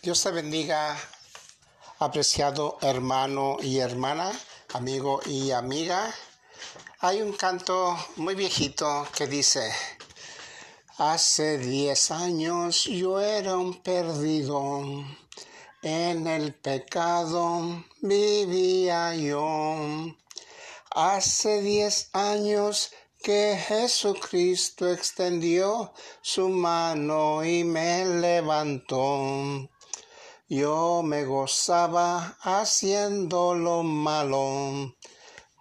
Dios te bendiga, apreciado hermano y hermana, amigo y amiga. Hay un canto muy viejito que dice, hace diez años yo era un perdido, en el pecado vivía yo. Hace diez años que Jesucristo extendió su mano y me levantó. Yo me gozaba haciendo lo malo,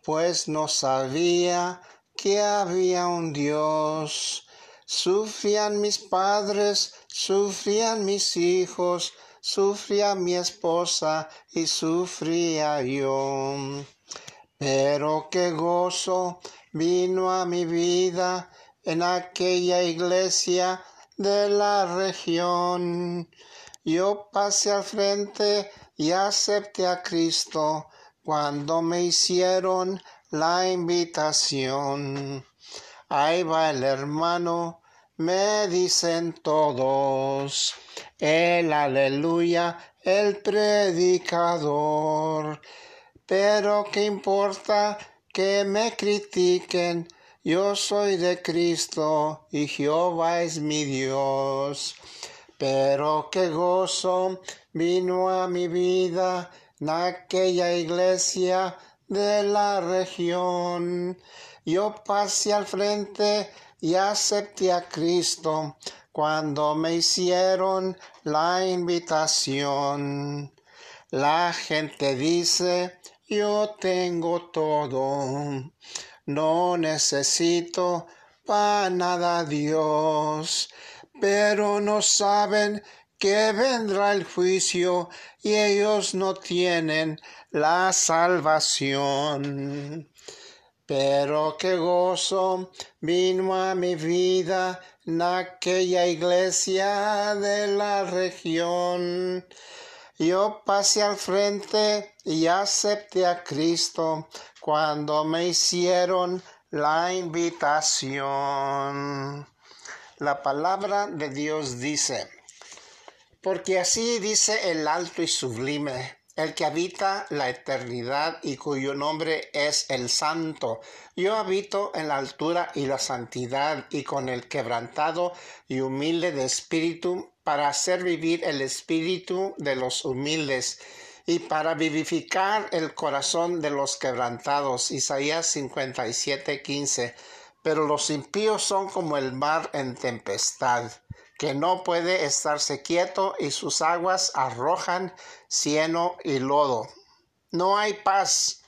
pues no sabía que había un Dios. Sufrían mis padres, sufrían mis hijos, sufría mi esposa y sufría yo. Pero qué gozo vino a mi vida en aquella iglesia de la región. Yo pasé al frente y acepté a Cristo cuando me hicieron la invitación. Ahí va el hermano, me dicen todos, el aleluya, el predicador. Pero qué importa que me critiquen, yo soy de Cristo y Jehová es mi Dios. Pero qué gozo vino a mi vida en aquella iglesia de la región. Yo pasé al frente y acepté a Cristo cuando me hicieron la invitación. La gente dice, yo tengo todo, no necesito para nada Dios, pero no saben que vendrá el juicio y ellos no tienen la salvación. Pero qué gozo vino a mi vida en aquella iglesia de la región. Yo pasé al frente y acepté a Cristo cuando me hicieron la invitación. La palabra de Dios dice, porque así dice el alto y sublime, el que habita la eternidad y cuyo nombre es el Santo. Yo habito en la altura y la santidad y con el quebrantado y humilde de espíritu para hacer vivir el espíritu de los humildes y para vivificar el corazón de los quebrantados. Isaías 57, 15. Pero los impíos son como el mar en tempestad que no puede estarse quieto y sus aguas arrojan cieno y lodo. No hay paz,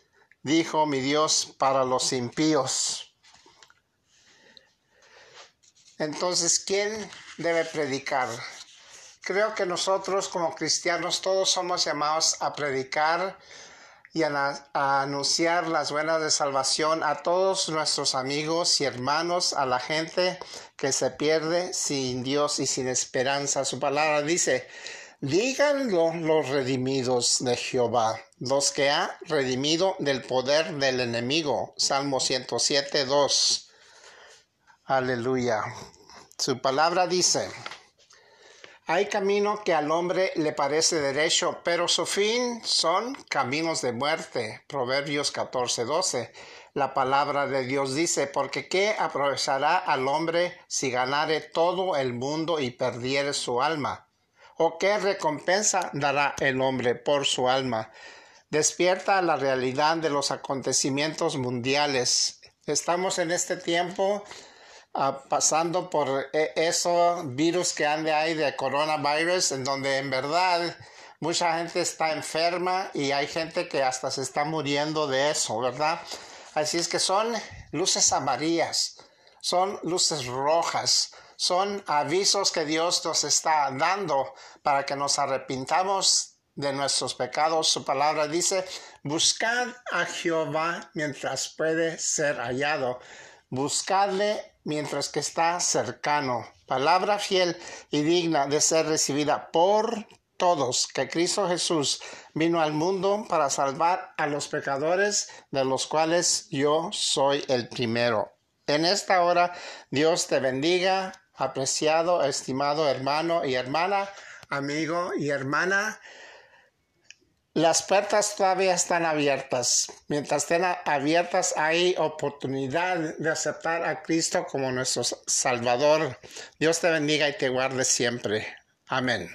dijo mi Dios, para los impíos. Entonces, ¿quién debe predicar? Creo que nosotros como cristianos todos somos llamados a predicar y a, anunciar las buenas de salvación a todos nuestros amigos y hermanos, a la gente que se pierde sin Dios y sin esperanza. Su palabra dice, díganlo los redimidos de Jehová, los que ha redimido del poder del enemigo. Salmo 107, 2. Aleluya. Su palabra dice, hay camino que al hombre le parece derecho, pero su fin son caminos de muerte. Proverbios 14, 12. La palabra de Dios dice, porque ¿qué aprovechará al hombre si ganare todo el mundo y perdiere su alma? ¿O qué recompensa dará el hombre por su alma? Despierta la realidad de los acontecimientos mundiales. Estamos en este tiempo Ah, pasando por e, eso virus que ande ahí de coronavirus, en donde en verdad mucha gente está enferma y hay gente que hasta se está muriendo de eso, ¿verdad? Así es que son luces amarillas, son luces rojas, son avisos que Dios nos está dando para que nos arrepintamos de nuestros pecados. Su palabra dice, buscad a Jehová mientras puede ser hallado. Buscadle mientras que está cercano. Palabra fiel y digna de ser recibida por todos, que Cristo Jesús vino al mundo para salvar a los pecadores, de los cuales yo soy el primero. En esta hora, Dios te bendiga, apreciado, estimado hermano y hermana. amigo y hermana, las puertas todavía están abiertas. Mientras estén abiertas hay oportunidad de aceptar a Cristo como nuestro Salvador. Dios te bendiga y te guarde siempre. Amén.